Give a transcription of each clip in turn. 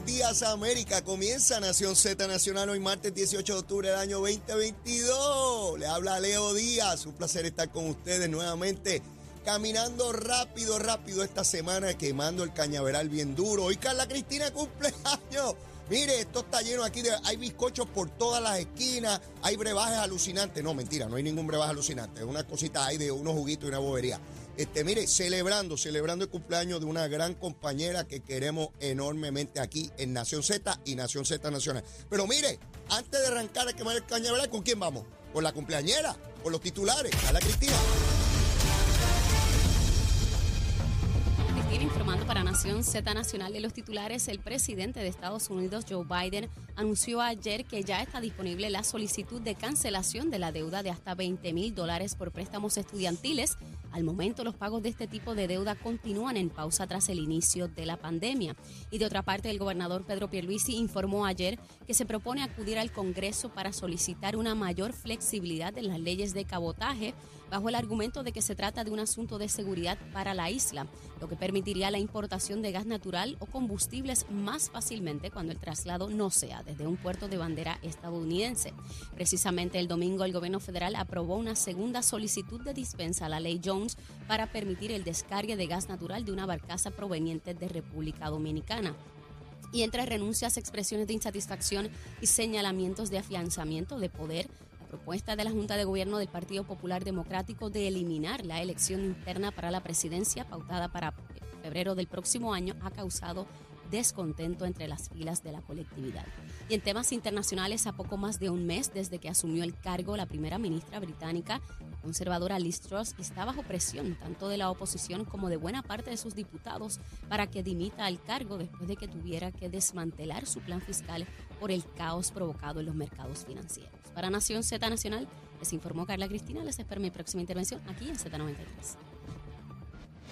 buenos días América. Comienza Nación Z Nacional hoy martes 18 de octubre del año 2022. Le habla Leo Díaz. Un placer estar con ustedes nuevamente. Caminando rápido, rápido esta semana, quemando el cañaveral bien duro. Hoy Carla Cristina cumpleaños. Mire, esto está lleno aquí de. Hay bizcochos por todas las esquinas, hay brebajes alucinantes. No, mentira, no hay ningún brebaje alucinante. Es una cosita hay de unos juguitos y una bobería. Este, mire, celebrando, celebrando el cumpleaños de una gran compañera que queremos enormemente aquí en Nación Z y Nación Z Nacional. Pero mire, antes de arrancar a quemar el cañaveral, ¿con quién vamos? Con la cumpleañera, con los titulares, a la Cristina. Informando para Nación Z Nacional de los titulares, el presidente de Estados Unidos, Joe Biden, anunció ayer que ya está disponible la solicitud de cancelación de la deuda de hasta 20 mil dólares por préstamos estudiantiles. Al momento, los pagos de este tipo de deuda continúan en pausa tras el inicio de la pandemia. Y de otra parte, el gobernador Pedro Pierluisi informó ayer que se propone acudir al Congreso para solicitar una mayor flexibilidad en las leyes de cabotaje bajo el argumento de que se trata de un asunto de seguridad para la isla, lo que permitiría la importación de gas natural o combustibles más fácilmente cuando el traslado no sea desde un puerto de bandera estadounidense. Precisamente el domingo el gobierno federal aprobó una segunda solicitud de dispensa a la ley Jones para permitir el descargue de gas natural de una barcaza proveniente de República Dominicana y entre renuncias, expresiones de insatisfacción y señalamientos de afianzamiento de poder, propuesta de la Junta de Gobierno del Partido Popular Democrático de eliminar la elección interna para la presidencia pautada para febrero del próximo año ha causado descontento entre las filas de la colectividad. Y en temas internacionales, a poco más de un mes desde que asumió el cargo la primera ministra británica, conservadora Liz Truss, está bajo presión tanto de la oposición como de buena parte de sus diputados para que dimita al cargo después de que tuviera que desmantelar su plan fiscal por el caos provocado en los mercados financieros. Para Nación Z Nacional, les informó Carla Cristina. Les espero mi próxima intervención aquí en Z93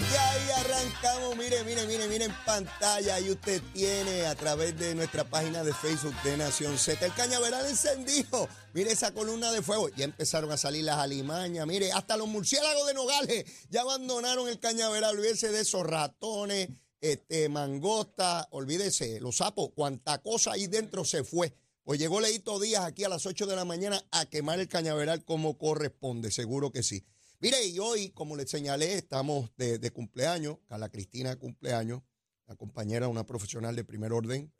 Y ahí arrancamos, mire, mire, mire, mire en pantalla, ahí usted tiene a través de nuestra página de Facebook de Nación Z el cañaveral encendido. Mire esa columna de fuego, ya empezaron a salir las alimañas, mire, hasta los murciélagos de Nogales ya abandonaron el cañaveral, olvídese de esos ratones, este, mangosta, olvídese, los sapos, cuanta cosa ahí dentro se fue. Pues llegó Leito Díaz aquí a las 8 de la mañana a quemar el cañaveral como corresponde, seguro que sí. Mire, y hoy, como les señalé, estamos de, cumpleaños, Carla Cristina cumpleaños, la compañera, una profesional de primer orden,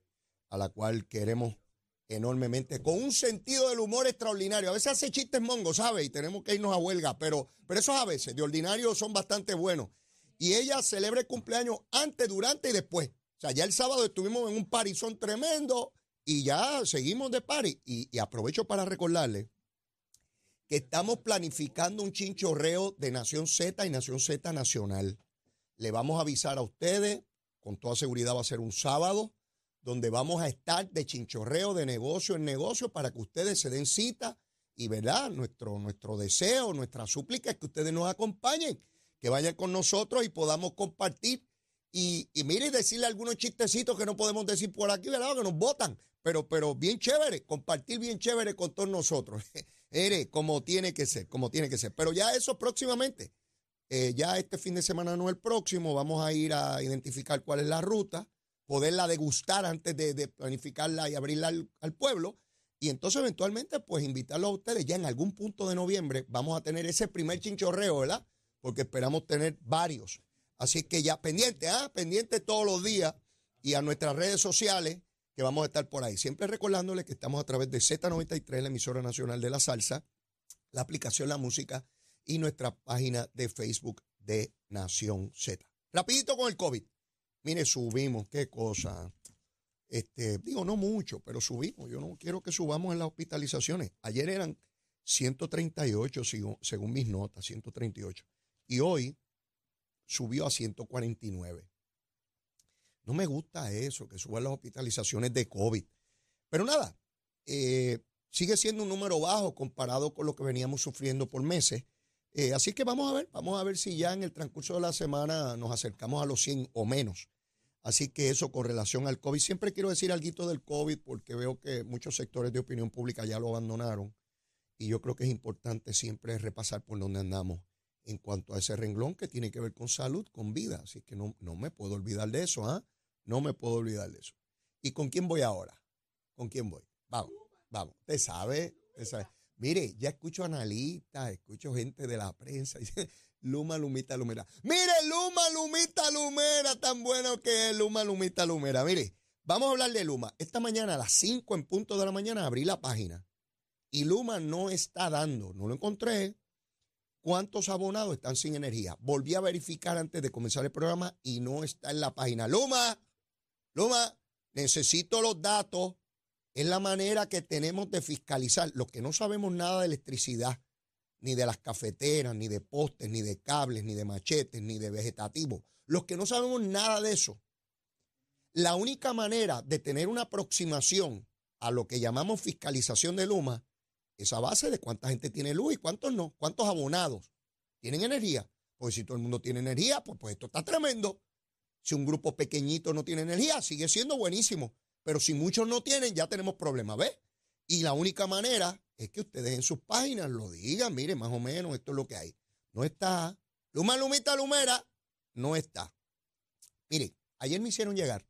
a la cual queremos enormemente, con un sentido del humor extraordinario. A veces hace chistes mongos, ¿sabe? Y tenemos que irnos a huelga, pero, pero esos a veces, de ordinario, son bastante buenos. Y ella celebra el cumpleaños antes, durante y después. O sea, ya el sábado estuvimos en un parizón tremendo y ya seguimos de party. y aprovecho para recordarle que estamos planificando un chinchorreo de Nación Z y Nación Z Nacional. Le vamos a avisar a ustedes, con toda seguridad va a ser un sábado, donde vamos a estar de chinchorreo, de negocio en negocio, para que ustedes se den cita y, ¿verdad? Nuestro, nuestro deseo, nuestra súplica es que ustedes nos acompañen, que vayan con nosotros y podamos compartir. Y, y mire, decirle algunos chistecitos que no podemos decir por aquí, ¿verdad? Que nos votan, pero, pero bien chévere, compartir bien chévere con todos nosotros. Ere, como tiene que ser, como tiene que ser. Pero ya eso próximamente, eh, ya este fin de semana no el próximo, vamos a ir a identificar cuál es la ruta, poderla degustar antes de, planificarla y abrirla al, pueblo. Y entonces eventualmente, pues invitarlos a ustedes ya en algún punto de noviembre, vamos a tener ese primer chinchorreo, ¿verdad? Porque esperamos tener varios. Así que ya pendiente, ¿ah? Pendiente todos los días y a nuestras redes sociales que vamos a estar por ahí. Siempre recordándoles que estamos a través de Z93, la emisora nacional de la salsa, la aplicación La Música y nuestra página de Facebook de Nación Z. Rapidito con el COVID. Mire, subimos, qué cosa. Este, digo, no mucho, pero subimos. Yo no quiero que subamos en las hospitalizaciones. Ayer eran 138, según mis notas, 138. Y hoy subió a 149. No me gusta eso, que suban las hospitalizaciones de COVID. Pero nada, eh, sigue siendo un número bajo comparado con lo que veníamos sufriendo por meses. Eh, así que vamos a ver, vamos a ver si ya en el transcurso de la semana nos acercamos a los 100 o menos. Así que eso con relación al COVID. Siempre quiero decir algo del COVID porque veo que muchos sectores de opinión pública ya lo abandonaron. Y yo creo que es importante siempre repasar por dónde andamos en cuanto a ese renglón que tiene que ver con salud, con vida. Así que no, no me puedo olvidar de eso, ¿ah? No me puedo olvidar de eso. ¿Y con quién voy ahora? ¿Con quién voy? Vamos, vamos. Usted sabe, sabe. Mire, ya escucho analistas, escucho gente de la prensa, Luma, Lumita, Lumera. Mire, Luma, Lumita, Lumera, tan bueno que es Luma, Lumita, Lumera. Mire, vamos a hablar de Luma. Esta mañana a las 5 en punto de la mañana abrí la página y Luma no está dando, no lo encontré, cuántos abonados están sin energía. Volví a verificar antes de comenzar el programa y no está en la página. Luma, Luma, necesito los datos es la manera que tenemos de fiscalizar. Los que no sabemos nada de electricidad, ni de las cafeteras, ni de postes, ni de cables, ni de machetes, ni de vegetativos, los que no sabemos nada de eso, la única manera de tener una aproximación a lo que llamamos fiscalización de Luma es a base de cuánta gente tiene luz y cuántos no, cuántos abonados tienen energía. Pues si todo el mundo tiene energía, pues, pues esto está tremendo. Si un grupo pequeñito no tiene energía, sigue siendo buenísimo. Pero si muchos no tienen, ya tenemos problemas, ¿ves? Y la única manera es que ustedes en sus páginas lo digan, mire, más o menos esto es lo que hay. No está. Luma, Lumita, Lumera, no está. Mire, ayer me hicieron llegar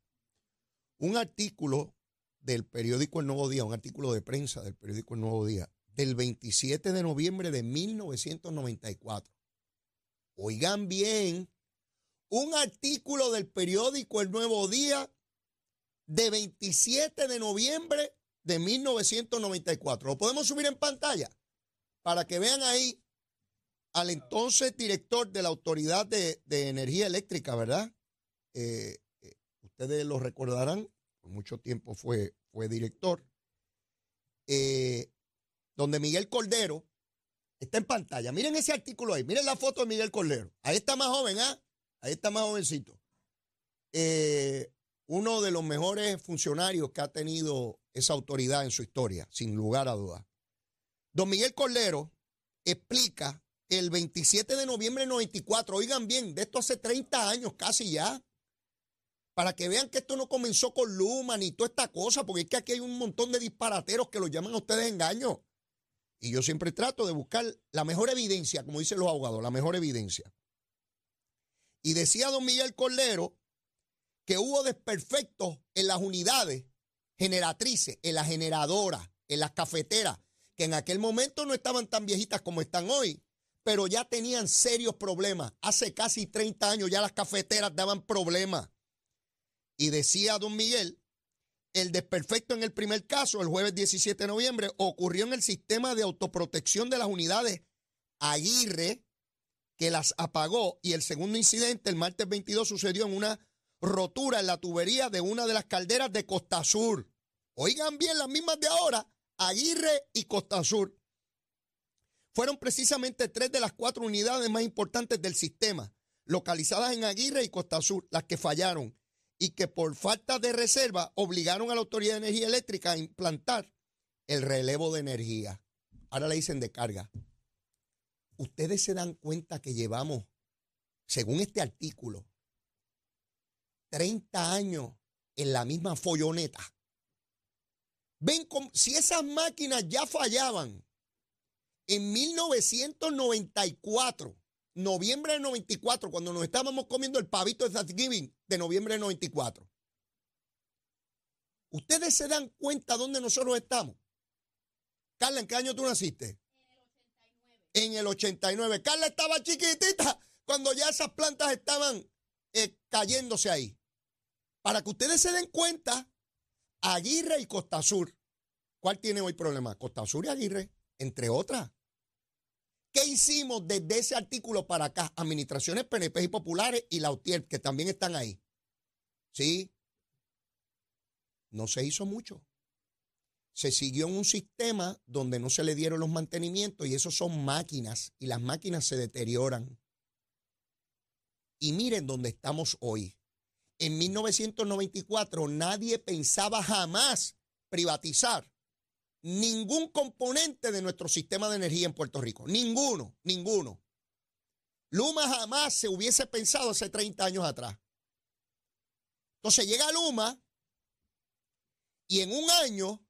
un artículo del periódico El Nuevo Día, un artículo de prensa del periódico El Nuevo Día, del 27 de noviembre de 1994. Oigan bien, un artículo del periódico El Nuevo Día de 27 de noviembre de 1994. Lo podemos subir en pantalla para que vean ahí al entonces director de la Autoridad de, Energía Eléctrica, ¿verdad? Eh, eh, ustedes lo recordarán, por mucho tiempo fue, fue director, eh, donde Miguel Cordero está en pantalla. Miren ese artículo ahí, miren la foto de Miguel Cordero. Ahí está más joven, ¿ah? Ahí está más jovencito. Eh, uno de los mejores funcionarios que ha tenido esa autoridad en su historia, sin lugar a dudas. Don Miguel Cordero explica el 27 de noviembre de 94, oigan bien, de esto hace 30 años casi ya, para que vean que esto no comenzó con Luma ni toda esta cosa, porque es que aquí hay un montón de disparateros que lo llaman a ustedes engaño. Y yo siempre trato de buscar la mejor evidencia, como dicen los abogados, la mejor evidencia. Y decía don Miguel Cordero que hubo desperfectos en las unidades generatrices, en las generadoras, en las cafeteras, que en aquel momento no estaban tan viejitas como están hoy, pero ya tenían serios problemas. Hace casi 30 años ya las cafeteras daban problemas. Y decía don Miguel, el desperfecto en el primer caso, el jueves 17 de noviembre, ocurrió en el sistema de autoprotección de las unidades Aguirre, que las apagó, y el segundo incidente, el martes 22, sucedió en una rotura en la tubería de una de las calderas de Costa Sur. Oigan bien las mismas de ahora, Aguirre y Costa Sur. Fueron precisamente tres de las cuatro unidades más importantes del sistema, localizadas en Aguirre y Costa Sur, las que fallaron y que por falta de reserva obligaron a la Autoridad de Energía Eléctrica a implantar el relevo de energía. Ahora le dicen de carga. Ustedes se dan cuenta que llevamos, según este artículo, 30 años en la misma folloneta. Ven, si esas máquinas ya fallaban en 1994, noviembre de 94, cuando nos estábamos comiendo el pavito de Thanksgiving de noviembre de 94. ¿Ustedes se dan cuenta dónde nosotros estamos? Carla, ¿en qué año tú naciste? En el 89. En el 89. Carla estaba chiquitita cuando ya esas plantas estaban eh, cayéndose ahí. Para que ustedes se den cuenta, Aguirre y Costa Sur. ¿Cuál tiene hoy problema? Costa Sur y Aguirre, entre otras. ¿Qué hicimos desde ese artículo para acá? Administraciones PNP y populares y la UTIER, que también están ahí. Sí. No se hizo mucho. Se siguió en un sistema donde no se le dieron los mantenimientos y esos son máquinas y las máquinas se deterioran. Y miren dónde estamos hoy en 1994 nadie pensaba jamás privatizar ningún componente de nuestro sistema de energía en Puerto Rico. Ninguno, ninguno. Luma jamás se hubiese pensado hace 30 años atrás. Entonces llega Luma y en un año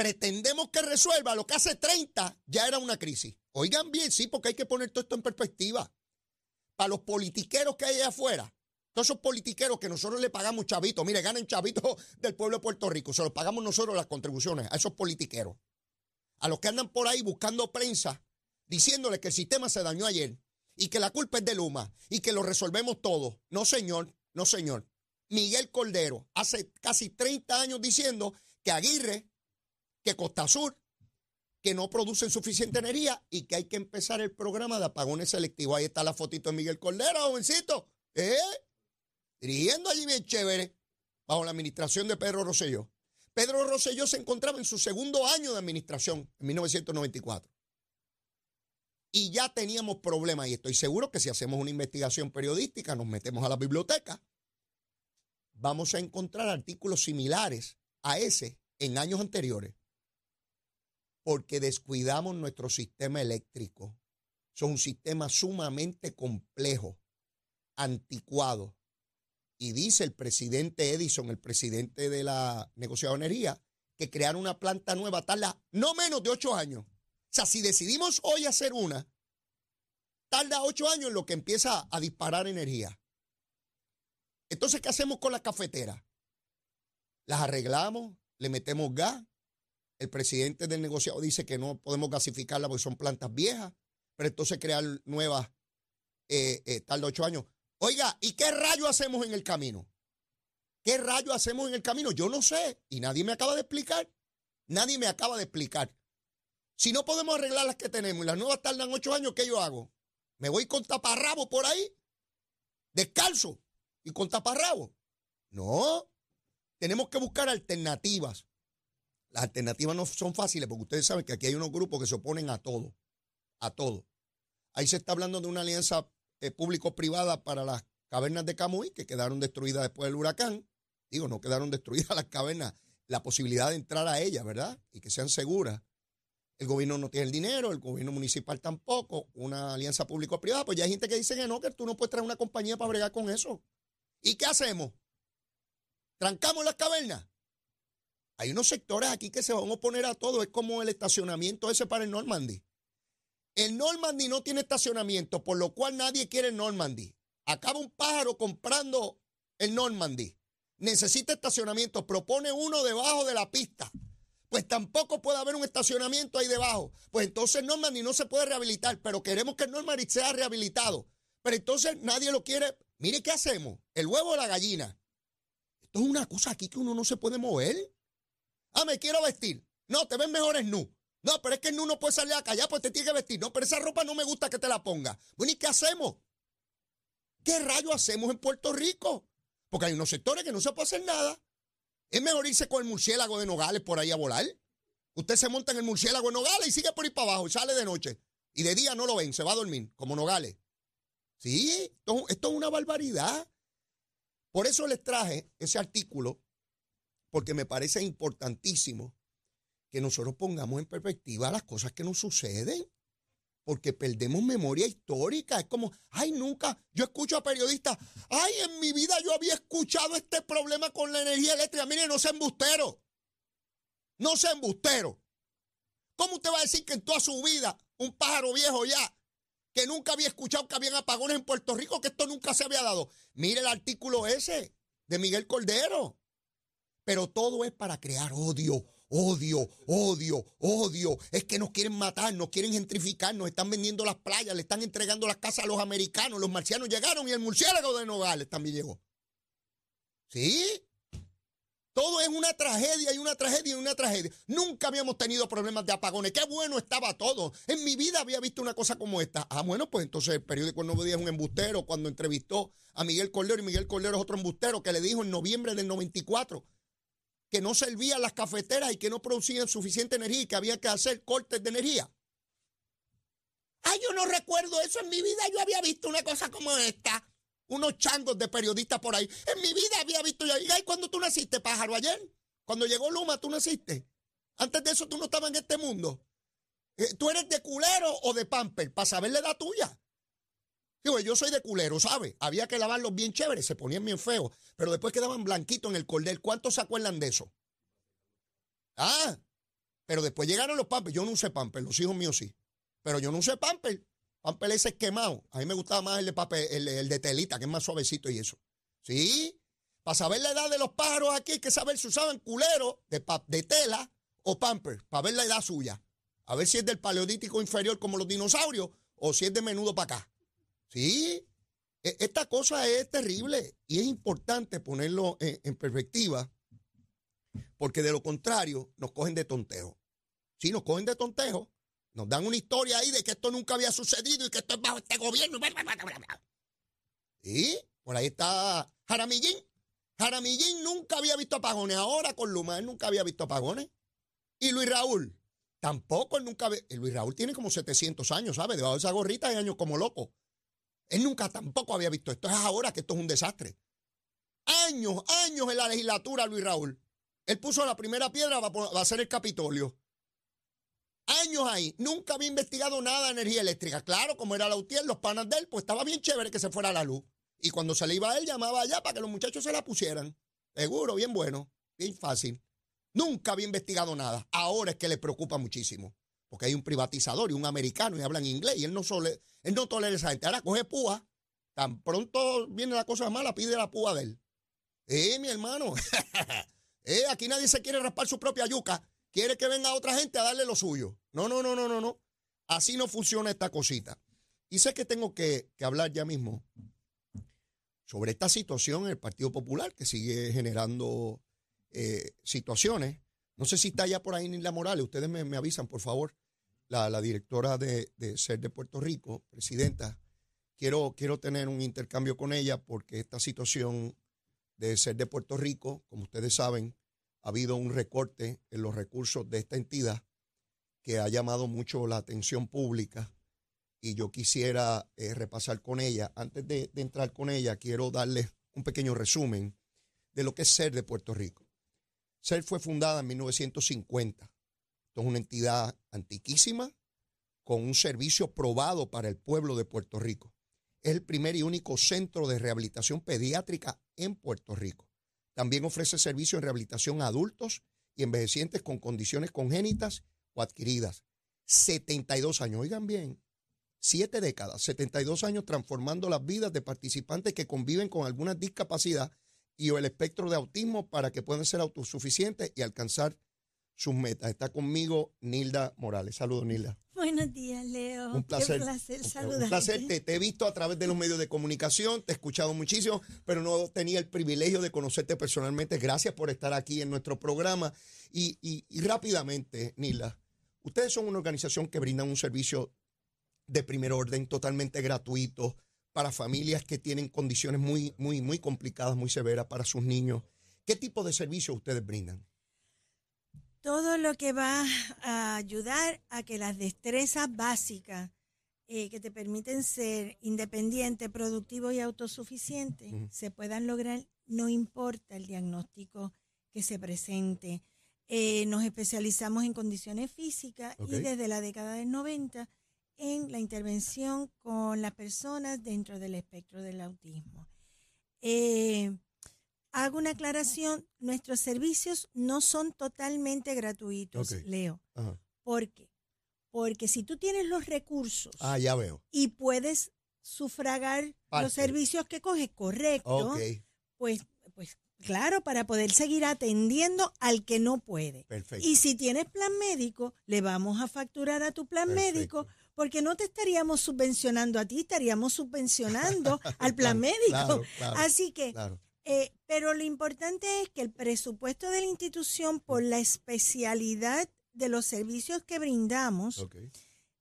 pretendemos que resuelva lo que hace 30 ya era una crisis. Oigan bien, sí, porque hay que poner todo esto en perspectiva. Para los politiqueros que hay allá afuera, todos esos politiqueros que nosotros le pagamos chavitos, mire, ganan chavitos del pueblo de Puerto Rico, se los pagamos nosotros las contribuciones a esos politiqueros. A los que andan por ahí buscando prensa, diciéndole que el sistema se dañó ayer y que la culpa es de Luma y que lo resolvemos todo. No, señor, no, señor. Miguel Cordero hace casi 30 años diciendo que Aguirre, que Costa Sur, que no producen suficiente energía y que hay que empezar el programa de apagones selectivos. Ahí está la fotito de Miguel Cordero, jovencito. ¿Eh? dirigiendo allí bien chévere, bajo la administración de Pedro Rosselló. Pedro Rosselló se encontraba en su segundo año de administración, en 1994. Y ya teníamos problemas, y estoy seguro que si hacemos una investigación periodística, nos metemos a la biblioteca, vamos a encontrar artículos similares a ese en años anteriores, porque descuidamos nuestro sistema eléctrico. Es un sistema sumamente complejo, anticuado, y dice el presidente Edison, el presidente de la energía, que crear una planta nueva tarda no menos de ocho años. O sea, si decidimos hoy hacer una, tarda ocho años en lo que empieza a disparar energía. Entonces, ¿qué hacemos con las cafeteras? Las arreglamos, le metemos gas. El presidente del negociado dice que no podemos gasificarlas porque son plantas viejas, pero entonces crear nuevas eh, eh, tarda ocho años. Oiga, ¿y qué rayo hacemos en el camino? ¿Qué rayo hacemos en el camino? Yo no sé y nadie me acaba de explicar. Nadie me acaba de explicar. Si no podemos arreglar las que tenemos y las nuevas tardan ocho años, ¿qué yo hago? ¿Me voy con taparrabo por ahí? ¿Descalzo? ¿Y con taparrabo? No. Tenemos que buscar alternativas. Las alternativas no son fáciles porque ustedes saben que aquí hay unos grupos que se oponen a todo. A todo. Ahí se está hablando de una alianza eh, público-privada para las cavernas de Camuy, que quedaron destruidas después del huracán. Digo, no quedaron destruidas las cavernas, la posibilidad de entrar a ellas, ¿verdad? Y que sean seguras. El gobierno no tiene el dinero, el gobierno municipal tampoco, una alianza público-privada. Pues ya hay gente que dice que no, que tú no puedes traer una compañía para bregar con eso. ¿Y qué hacemos? ¿Trancamos las cavernas? Hay unos sectores aquí que se van a oponer a todo. Es como el estacionamiento ese para el Normandy. El Normandy no tiene estacionamiento, por lo cual nadie quiere el Normandy. Acaba un pájaro comprando el Normandy. Necesita estacionamiento. Propone uno debajo de la pista. Pues tampoco puede haber un estacionamiento ahí debajo. Pues entonces el Normandy no se puede rehabilitar, pero queremos que el Normandy sea rehabilitado. Pero entonces nadie lo quiere. Mire qué hacemos. El huevo o la gallina. Esto es una cosa aquí que uno no se puede mover. Ah, me quiero vestir. No, te ves mejor en nu. No, pero es que el no puede salir a callar, pues te tiene que vestir. No, pero esa ropa no me gusta que te la ponga. Bueno, ¿y qué hacemos? ¿Qué rayo hacemos en Puerto Rico? Porque hay unos sectores que no se puede hacer nada. Es mejor irse con el murciélago de Nogales por ahí a volar. Usted se monta en el murciélago de Nogales y sigue por ahí para abajo y sale de noche. Y de día no lo ven, se va a dormir, como Nogales. Sí, esto es una barbaridad. Por eso les traje ese artículo, porque me parece importantísimo que nosotros pongamos en perspectiva las cosas que nos suceden. Porque perdemos memoria histórica. Es como, ay, nunca. Yo escucho a periodistas, ay, en mi vida yo había escuchado este problema con la energía eléctrica. Mire, no sea embustero. No sea embustero. ¿Cómo usted va a decir que en toda su vida, un pájaro viejo ya, que nunca había escuchado que habían apagones en Puerto Rico, que esto nunca se había dado? Mire el artículo ese de Miguel Cordero. Pero todo es para crear odio, Odio, odio, odio. Es que nos quieren matar, nos quieren gentrificar, nos están vendiendo las playas, le están entregando las casas a los americanos. Los marcianos llegaron y el murciélago de Nogales también llegó. ¿Sí? Todo es una tragedia y una tragedia y una tragedia. Nunca habíamos tenido problemas de apagones. Qué bueno estaba todo. En mi vida había visto una cosa como esta. Ah, bueno, pues entonces el periódico No Día es un embustero cuando entrevistó a Miguel Cordero y Miguel Cordero es otro embustero que le dijo en noviembre del 94 que no servían las cafeteras y que no producían suficiente energía y que había que hacer cortes de energía. Ay, yo no recuerdo eso en mi vida. Yo había visto una cosa como esta. Unos changos de periodistas por ahí. En mi vida había visto yo. ¿Y cuando tú naciste, pájaro? Ayer. Cuando llegó Luma, tú naciste. Antes de eso, tú no estabas en este mundo. Eh, ¿Tú eres de culero o de pamper? Para saber la edad tuya. Digo, yo soy de culero, ¿sabes? Había que lavarlos bien chéveres, se ponían bien feos, pero después quedaban blanquitos en el cordel. ¿Cuántos se acuerdan de eso? Ah, pero después llegaron los pampers. Yo no usé pamper, los hijos míos sí. Pero yo no usé pamper. Pamper ese es quemado. A mí me gustaba más el de papel, el, de telita, que es más suavecito y eso. ¿Sí? Para saber la edad de los pájaros aquí, hay que saber si usaban culero de, de tela o pamper, para ver la edad suya. A ver si es del paleolítico inferior como los dinosaurios o si es de menudo para acá. ¿Sí? E- Esta cosa es terrible y es importante ponerlo en, perspectiva porque de lo contrario nos cogen de tontejo. Sí, nos cogen de tontejo, nos dan una historia ahí de que esto nunca había sucedido y que esto es bajo este gobierno. Y por ahí está Jaramillín. Jaramillín nunca había visto apagones. Ahora con Luma él nunca había visto apagones. Y Luis Raúl tampoco, él nunca había. Luis Raúl tiene como 700 años, ¿sabe? Debajo de esa gorrita hay años como loco. Él nunca tampoco había visto esto. Es ahora que esto es un desastre. Años, años en la legislatura, Luis Raúl. Él puso la primera piedra, va a, hacer el Capitolio. Años ahí. Nunca había investigado nada de energía eléctrica. Claro, como era la UTIER, los panas de él, pues estaba bien chévere que se fuera la luz. Y cuando se le iba a él, llamaba allá para que los muchachos se la pusieran. Seguro, bien bueno, bien fácil. Nunca había investigado nada. Ahora es que le preocupa muchísimo. Porque hay un privatizador y un americano y hablan inglés y él no, sole, él no tolera esa gente. Ahora coge púa. Tan pronto viene la cosa mala, pide la púa de él. Eh, mi hermano. eh, aquí nadie se quiere raspar su propia yuca. Quiere que venga otra gente a darle lo suyo. No, no, no, no, no, no. Así no funciona esta cosita. Y sé que tengo que, hablar ya mismo sobre esta situación en el Partido Popular que sigue generando eh, situaciones. No sé si está ya por ahí Nila Morales. Ustedes me, avisan, por favor. La, directora de, de SER de Puerto Rico, presidenta. Quiero, quiero tener un intercambio con ella porque esta situación de SER de Puerto Rico, como ustedes saben, ha habido un recorte en los recursos de esta entidad que ha llamado mucho la atención pública y yo quisiera eh, repasar con ella. Antes de, de entrar con ella, quiero darles un pequeño resumen de lo que es SER de Puerto Rico. SER fue fundada en 1950. Esto es una entidad antiquísima con un servicio probado para el pueblo de Puerto Rico. Es el primer y único centro de rehabilitación pediátrica en Puerto Rico. También ofrece servicio en rehabilitación a adultos y envejecientes con condiciones congénitas o adquiridas. 72 años, oigan bien, siete décadas, 72 años transformando las vidas de participantes que conviven con alguna discapacidad y el espectro de autismo para que puedan ser autosuficientes y alcanzar sus metas. Está conmigo Nilda Morales. Saludos, Nilda. Buenos días, Leo. Un placer. Qué placer saludarte. Un placer. Te, te he visto a través de los medios de comunicación, te he escuchado muchísimo, pero no tenía el privilegio de conocerte personalmente. Gracias por estar aquí en nuestro programa. Y, y- y rápidamente, Nila, ustedes son una organización que brinda un servicio de primer orden totalmente gratuito para familias que tienen condiciones muy, muy, muy complicadas, muy severas para sus niños. ¿Qué tipo de servicio ustedes brindan? Todo lo que va a ayudar a que las destrezas básicas eh, que te permiten ser independiente, productivo y autosuficiente se puedan lograr, no importa el diagnóstico que se presente. Eh, nos especializamos en condiciones físicas y desde la década del 90 en la intervención con las personas dentro del espectro del autismo. Eh, hago una aclaración, nuestros servicios no son totalmente gratuitos. Leo. Ajá. ¿Por qué? Porque si tú tienes los recursos Ah, ya veo. y puedes sufragar Parte. los servicios que coges, correcto, pues, pues claro, para poder seguir atendiendo al que no puede. perfecto. Y si tienes plan médico, le vamos a facturar a tu plan Perfecto. médico porque no te estaríamos subvencionando a ti, estaríamos subvencionando al plan médico. claro, claro, Así que, Claro. eh, pero lo importante es que el presupuesto de la institución por la especialidad de los servicios que brindamos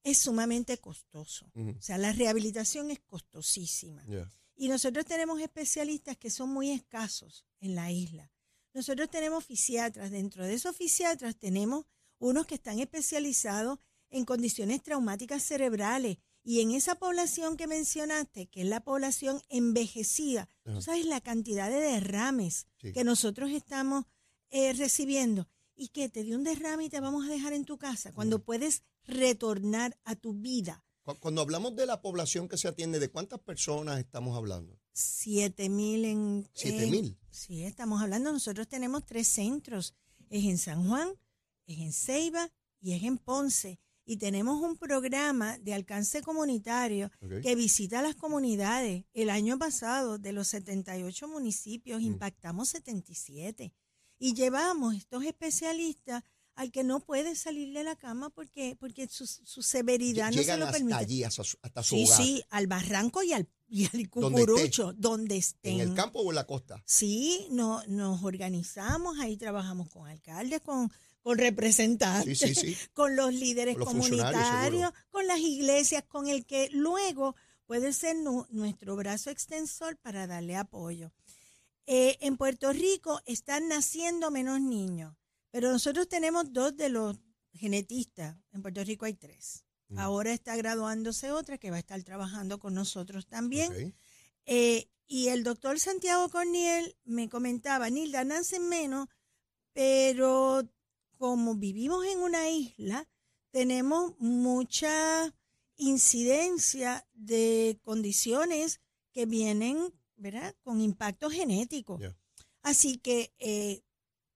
es sumamente costoso. O sea, la rehabilitación es costosísima. Y nosotros tenemos especialistas que son muy escasos en la isla. Nosotros tenemos fisiatras. Dentro de esos fisiatras tenemos unos que están especializados en condiciones traumáticas cerebrales. Y en esa población que mencionaste, que es la población envejecida, Ajá. tú sabes la cantidad de derrames Sí. que nosotros estamos eh, recibiendo. Y que te dio un derrame y te vamos a dejar en tu casa cuando puedes retornar a tu vida Cu- Cuando hablamos de la población que se atiende, ¿de cuántas personas estamos hablando? Siete mil en... ¿Siete en- mil? Sí, estamos hablando, nosotros tenemos tres centros, es en San Juan, es en Ceiba y es en Ponce. Y tenemos un programa de alcance comunitario que visita las comunidades. El año pasado, de los 78 municipios, impactamos 77. Y llevamos estos especialistas al que no puede salir de la cama porque, porque su, su severidad no se Llegan lo hasta permite. allí, hasta su, hasta su Sí, hogar. sí, al barranco y al, y al Donde esté. cucurucho, donde estén. ¿En el campo o en la costa? Sí, no, nos organizamos, ahí trabajamos con alcaldes, con, con representantes, Sí, sí, sí. con los líderes Con los funcionarios, comunitarios, con las iglesias, con el que luego puede ser nu- nuestro brazo extensor para darle apoyo. Eh, en Puerto Rico están naciendo menos niños, pero nosotros tenemos dos de los genetistas. En Puerto Rico hay tres. Mm. Ahora está graduándose otra que va a estar trabajando con nosotros también. Eh, y el doctor Santiago Corniel me comentaba, Nilda, nacen menos, pero como vivimos en una isla, tenemos mucha incidencia de condiciones que vienen, ¿verdad?, con impacto genético. Así que eh,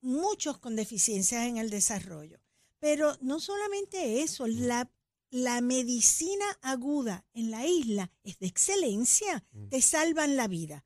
muchos con deficiencias en el desarrollo. Pero no solamente eso, la, la medicina aguda en la isla es de excelencia, Mm. te salvan la vida.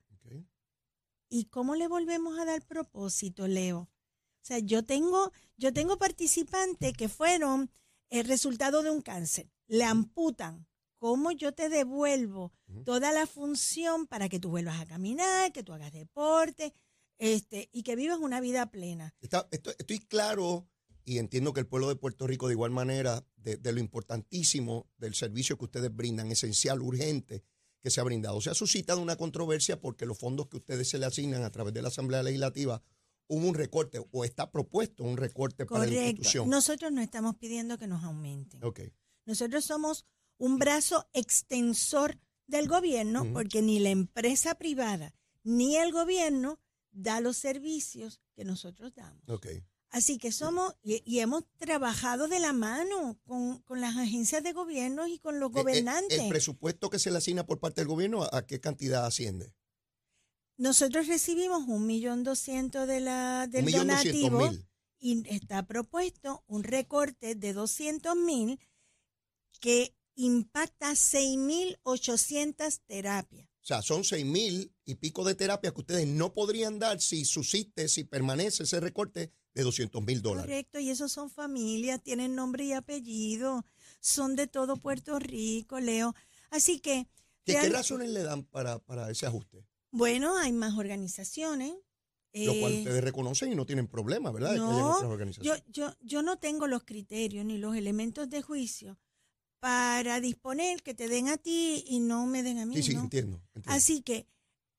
¿Y cómo le volvemos a dar propósito, Leo? O sea, yo tengo, yo tengo participantes que fueron el resultado de un cáncer, le amputan. ¿Cómo yo te devuelvo toda la función para que tú vuelvas a caminar, que tú hagas deporte, este, y que vivas una vida plena? Está- estoy, estoy claro y entiendo que el pueblo de Puerto Rico, de igual manera, de, de lo importantísimo del servicio que ustedes brindan, esencial, urgente, que se ha brindado. Se ha suscitado una controversia porque los fondos que ustedes se le asignan a través de la Asamblea Legislativa hubo un recorte o está propuesto un recorte para la institución. Nosotros no estamos pidiendo que nos aumenten. Nosotros somos un brazo extensor del gobierno porque ni la empresa privada ni el gobierno da los servicios que nosotros damos. Así que somos y, y hemos trabajado de la mano con, con las agencias de gobierno y con los Eh, eh, gobernantes. El, presupuesto que se le asigna por parte del gobierno, ¿a, a qué cantidad asciende? Nosotros recibimos un millón doscientos de la, del donativo y está propuesto un recorte de 200 mil que impacta 6.800 terapias. O sea, son seis mil y pico de terapias que ustedes no podrían dar si subsiste, si permanece ese recorte de 200 mil dólares. Correcto, y esos son familias, tienen nombre y apellido, son de todo Puerto Rico, Leo. Así que, ¿Qué, qué razones le dan para, para ese ajuste? Bueno, hay más organizaciones. Lo cual eh, ustedes reconocen y no tienen problema, ¿verdad? que no, otras yo, organizaciones. yo, yo no tengo los criterios ni los elementos de juicio para disponer que te den a ti y no me den a mí. sí, sí, ¿no? entiendo. entiendo. Así que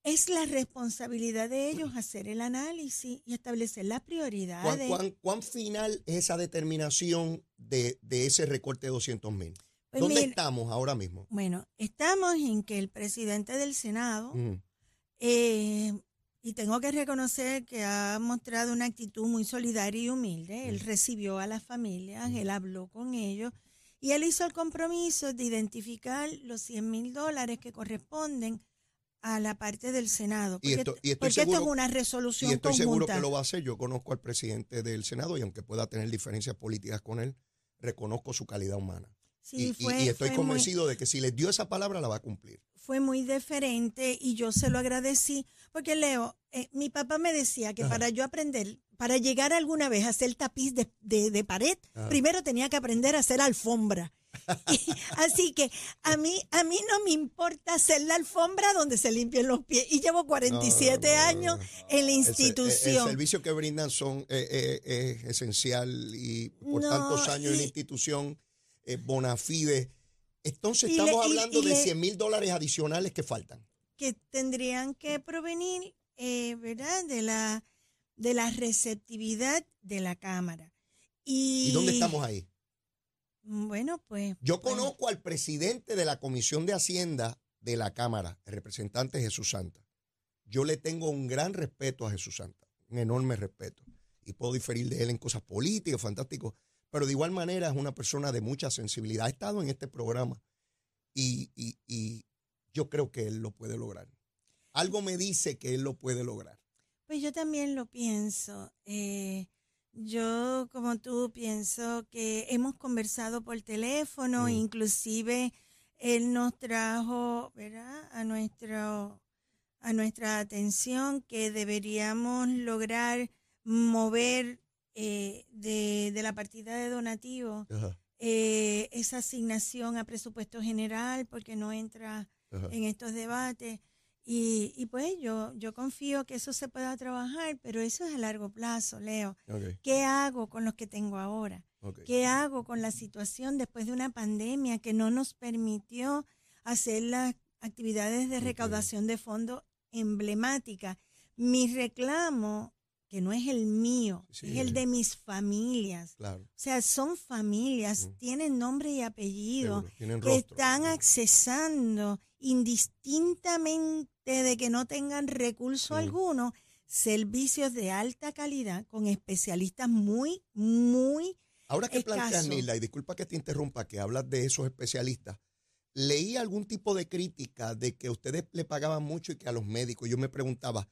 es la responsabilidad de ellos hacer el análisis y establecer las ¿Cuán, prioridades. cuán- cuán final es esa determinación de, de ese recorte de 200 mil? Pues ¿Dónde mira, estamos ahora mismo? Bueno, estamos en que el presidente del Senado, Mm, eh, y tengo que reconocer que ha mostrado una actitud muy solidaria y humilde, él recibió a las familias, él habló con ellos y él hizo el compromiso de identificar los 100 mil dólares que corresponden a la parte del Senado. Y Porque, esto- y estoy porque esto es seguro- una Y resolución estoy seguro que lo va a hacer. Yo conozco al presidente del Senado y aunque pueda tener diferencias políticas con él, reconozco su calidad humana. Sí, y, y- fue- y estoy fue muy- convencido de que si les dio esa palabra, la va a cumplir. fue muy deferente y yo se lo agradecí, porque Leo, eh, mi papá me decía que Ajá. para yo aprender, para llegar alguna vez a hacer tapiz de, de- de pared, Ajá. primero tenía que aprender a hacer alfombra. Y- así que a mí, a mí no me importa hacer la alfombra donde se limpien los pies. Y llevo 47 No, no, no, años en la El se- El, institución. servicio que brindan son eh, eh, es esencial y por tantos años en la institución, eh, bona fide. Entonces Y le- estamos y- hablando y de le- 100 mil dólares adicionales que faltan. que tendrían que provenir, eh, ¿verdad? De la, de la receptividad de la Cámara. Y, ¿Y dónde estamos ahí? Bueno, pues. Yo pues, conozco al presidente de la Comisión de Hacienda de la Cámara, el representante Jesús Santa. Yo le tengo un gran respeto a Jesús Santa, un enorme respeto. Y puedo diferir de él en cosas políticas, fantástico. Pero de igual manera es una persona de mucha sensibilidad. Ha estado en este programa y, y- y yo creo que él lo puede lograr. Algo me dice que él lo puede lograr. Pues yo también lo pienso. Eh, yo, como tú, pienso que hemos conversado por teléfono, Mm. inclusive él nos trajo, ¿verdad? A nuestro, a nuestra atención que deberíamos lograr mover eh, de, de la partida de donativo eh, esa asignación a presupuesto general porque no entra en estos debates. Y, y pues yo, yo confío que eso se pueda trabajar, pero eso es a largo plazo, Leo. ¿Qué hago con los que tengo ahora? ¿Qué hago con la situación después de una pandemia que no nos permitió hacer las actividades de recaudación de fondos emblemáticas? Mi reclamo, que no es el mío, Sí, es el de mis familias. Claro. O sea, son familias, Mm. tienen nombre y apellido, seguro. Que están accesando indistintamente de que no tengan recurso Mm. alguno, servicios de alta calidad con especialistas muy, muy Ahora que planteas. Nila, y disculpa que te interrumpa, que hablas de esos especialistas, leí algún tipo de crítica de que ustedes le pagaban mucho y que a los médicos, yo me preguntaba,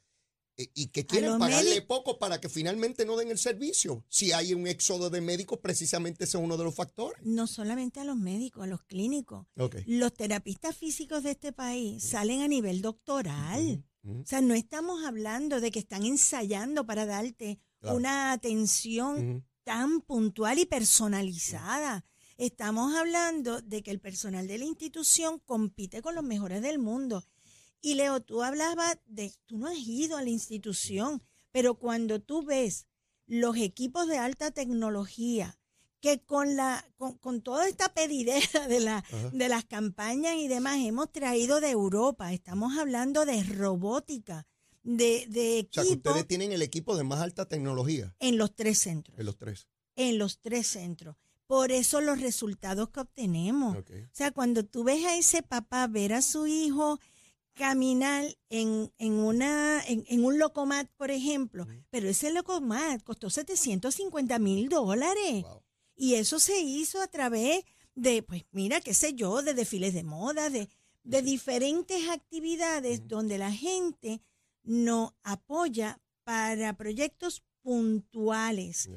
y que quieren pagarle poco para que finalmente no den el servicio. Si hay un éxodo de médicos, precisamente ese es uno de los factores. no solamente a los médicos, a los clínicos. Los terapistas físicos de este país salen a nivel doctoral. O sea, no estamos hablando de que están ensayando para darte Claro. una atención tan puntual y personalizada. Estamos hablando de que el personal de la institución compite con los mejores del mundo. Y Leo, tú hablabas de, tú no has ido a la institución, pero cuando tú ves los equipos de alta tecnología, que con la con, con toda esta pedidera de la de las campañas y demás hemos traído de Europa, estamos hablando de robótica, de, de O sea, que ustedes tienen el equipo de más alta tecnología en los tres centros de los tres. en los tres centros. Por eso los resultados que obtenemos. O sea, cuando tú ves a ese papá ver a su hijo caminar en, en, una, en, en un locomat, por ejemplo, pero ese locomat costó 750 mil dólares. Wow. Y eso se hizo a través de, pues mira, qué sé yo, de desfiles de moda, de, de diferentes actividades donde la gente nos apoya para proyectos puntuales.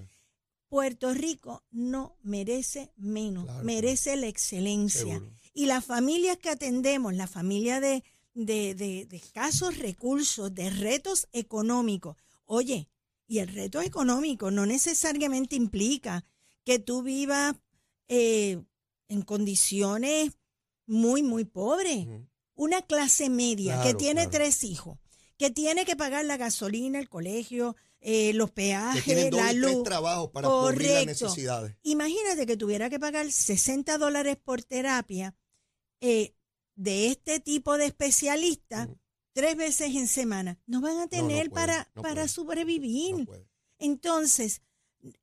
Puerto Rico no merece menos, Claro merece la excelencia. Seguro. Y las familias que atendemos, la familia de, de, de- de escasos recursos, de retos económicos, oye, y el reto económico no necesariamente implica que tú vivas eh, en condiciones muy, muy pobres. Una clase media que tiene claro. tres hijos, que tiene que pagar la gasolina, el colegio, eh, los Que peajes, tienen dos la luz. trabajos para cubrir las Correcto. necesidades. Imagínate que tuviera que pagar 60 dólares por terapia eh, de este tipo de especialistas tres veces en semana. No van a no tener puede, para, no para puede. sobrevivir. Entonces,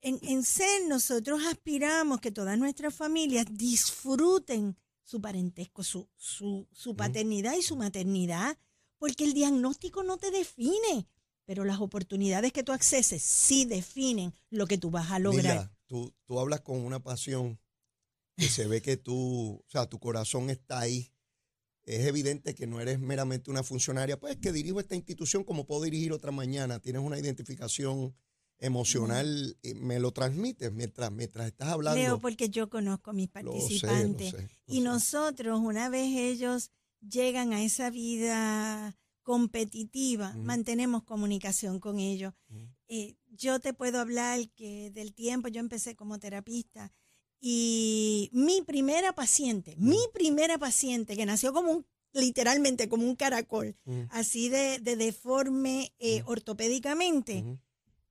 en, en ser nosotros aspiramos que todas nuestras familias disfruten su parentesco, su, su, su paternidad y su maternidad, porque el diagnóstico no te define, pero las oportunidades que tú acceses sí definen lo que tú vas a lograr. Mira, tú, tú hablas con una pasión que se ve que tú, o sea, tu corazón está ahí. Es evidente que no eres meramente una funcionaria, pues que dirijo esta institución como puedo dirigir otra mañana. Tienes una identificación emocional, y me lo transmites mientras, mientras estás hablando. Leo, porque yo conozco a mis Lo sé, lo participantes. sé, lo y sé. nosotros, una vez ellos llegan a esa vida competitiva, mantenemos comunicación con ellos. Eh, yo te puedo hablar que del tiempo, yo empecé como terapista y mi primera paciente, mi primera paciente que nació como un, literalmente como un caracol, Ujú, así de, de deforme eh, Ujú. ortopédicamente,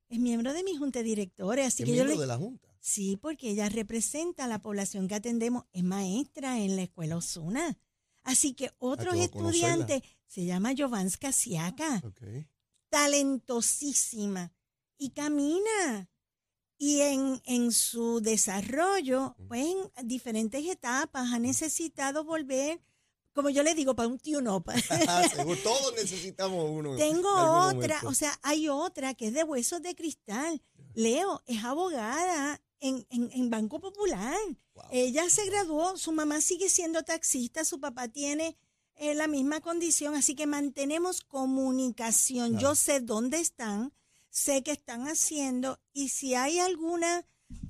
es miembro de mi junta de directores, así Es que yo miembro le, de la Junta. Sí, porque ella representa a la población que atendemos, es maestra en la escuela Osuna. Así que otros puedo conocerla. estudiantes, se llama Jovanska Siaka, Ok. talentosísima y camina. Y en, en su desarrollo, pues en diferentes etapas, ha necesitado volver, como yo le digo, para un tune-up. Todos necesitamos uno. en Tengo otra, momento. o sea, hay otra que es de huesos de cristal. Leo es abogada en, en- en Banco Popular. Wow. Ella se graduó, su mamá sigue siendo taxista, su papá tiene eh, la misma condición, así que mantenemos comunicación. Claro. Yo sé dónde están, sé qué están haciendo y si hay alguna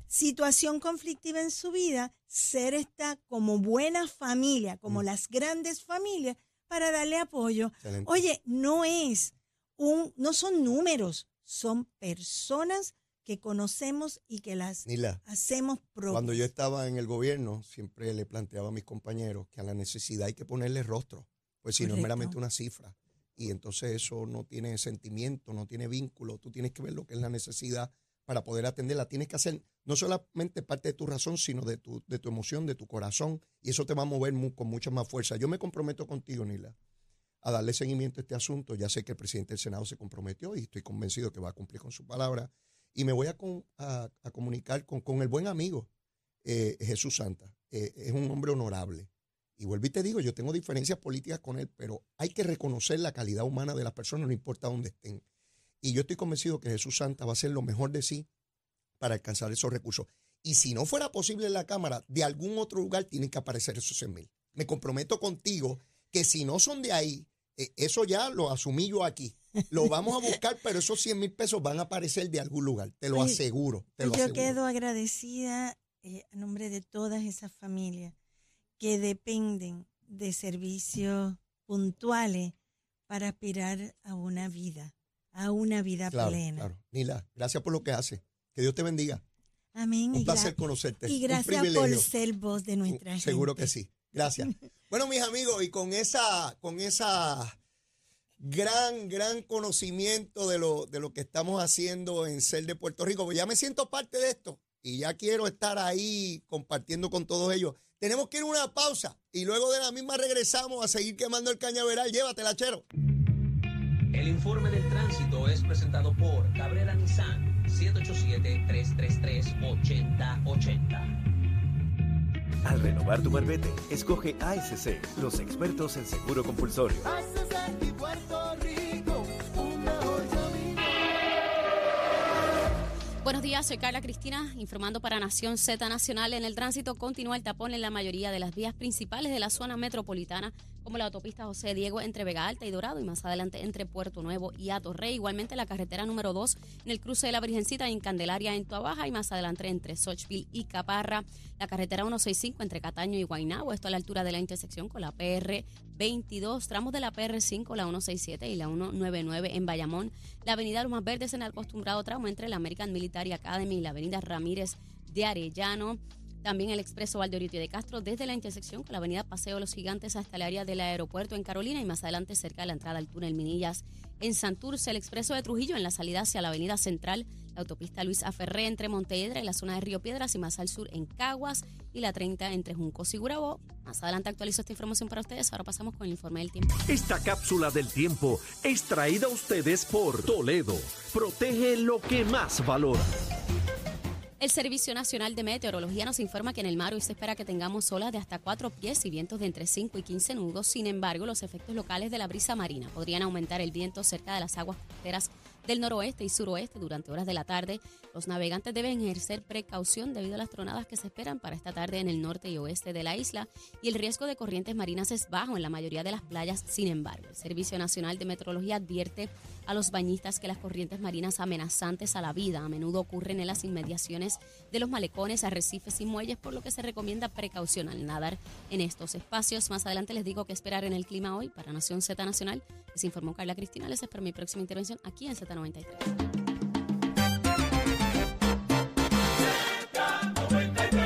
situación conflictiva en su vida, ser está como buena familia, como Mm. las grandes familias, para darle apoyo. Excelente. Oye, no es un, no son números, son personas que conocemos y que las Nila, hacemos propias. cuando yo estaba en el gobierno, siempre le planteaba a mis compañeros que a la necesidad hay que ponerle rostro, pues si no es meramente una cifra. Y entonces eso no tiene sentimiento, no tiene vínculo. Tú tienes que ver lo que es la necesidad para poder atenderla. Tienes que hacer no solamente parte de tu razón, sino de tu, de tu emoción, de tu corazón. Y eso te va a mover con mucha más fuerza. Yo me comprometo contigo, Nila, a darle seguimiento a este asunto. Ya sé que el presidente del Senado se comprometió y estoy convencido que va a cumplir con su palabra. Y me voy a, con- a comunicar con, con el buen amigo eh, Jesús Santa. Eh, es un hombre honorable. Y vuelvo y te digo, yo tengo diferencias políticas con él, pero hay que reconocer la calidad humana de las personas, no importa dónde estén. Y yo estoy convencido que Jesús Santa va a hacer lo mejor de sí para alcanzar esos recursos. Y si no fuera posible en la Cámara, de algún otro lugar tienen que aparecer esos 100 mil. Me comprometo contigo que si no son de ahí, eh, eso ya lo asumí yo aquí. Lo vamos a buscar, pero esos 100 mil pesos van a aparecer de algún lugar. Te lo Oye, aseguro. Te lo Pues yo aseguro. quedo agradecida eh, a nombre de todas esas familias que dependen de servicios puntuales para aspirar a una vida, a una vida Claro, plena. claro. Nila, gracias por lo que hace. Que Dios te bendiga. Amén. Un y, placer conocerte. y gracias por ser voz de nuestra gente. Seguro que sí. Gracias. Bueno, mis amigos, y con esa, con esa gran, gran conocimiento de lo, de lo que estamos haciendo en Ser de Puerto Rico, pues ya me siento parte de esto y ya quiero estar ahí compartiendo con todos ellos. Tenemos que ir a una pausa y luego de la misma regresamos a seguir quemando el cañaveral. Llévatela, chero. El informe del tránsito es presentado por Cabrera Nissan 787-333-8080. Al renovar tu marbete, escoge ASC, los expertos en seguro compulsorio. Buenos días, soy Carla Cristina, informando para Nación Z Nacional. En el tránsito continúa el tapón en la mayoría de las vías principales de la zona metropolitana, como la autopista José Diego entre Vega Alta y Dorado y más adelante entre Puerto Nuevo y Atorrey. Igualmente la carretera número 2 en el cruce de la Virgencita en Candelaria en Tuabaja y más adelante entre Sochville y Caparra. La carretera 165 entre Cataño y Guaynabo, esto a la altura de la intersección con la PR 22, tramos de la PR5, la 167 y la 199 en Bayamón. La avenida Los Verdes en el acostumbrado tramo entre la American Military Academy y la avenida Ramírez de Arellano. También el expreso Valdeorito de Castro desde la intersección con la avenida Paseo de los Gigantes hasta el área del aeropuerto en Carolina y más adelante cerca de la entrada al túnel Minillas en Santurce, el expreso de Trujillo en la salida hacia la avenida Central, la autopista Luis Aferré entre Monteedra y la zona de Río Piedras y más al sur en Caguas y la 30 entre Juncos y Gurabo. Más adelante actualizo esta información para ustedes. Ahora pasamos con el informe del tiempo. Esta cápsula del tiempo es traída a ustedes por Toledo. Protege lo que más valora. El Servicio Nacional de Meteorología nos informa que en el mar hoy se espera que tengamos olas de hasta 4 pies y vientos de entre 5 y 15 nudos. Sin embargo, los efectos locales de la brisa marina podrían aumentar el viento cerca de las aguas costeras del noroeste y suroeste durante horas de la tarde. Los navegantes deben ejercer precaución debido a las tronadas que se esperan para esta tarde en el norte y oeste de la isla y el riesgo de corrientes marinas es bajo en la mayoría de las playas. Sin embargo, el Servicio Nacional de Meteorología advierte a los bañistas que las corrientes marinas amenazantes a la vida a menudo ocurren en las inmediaciones de los malecones, arrecifes y muelles, por lo que se recomienda precaución al nadar en estos espacios. Más adelante les digo qué esperar en el clima hoy para Nación Z Nacional. Les informó Carla Cristina. Les espero mi próxima intervención aquí en Z93.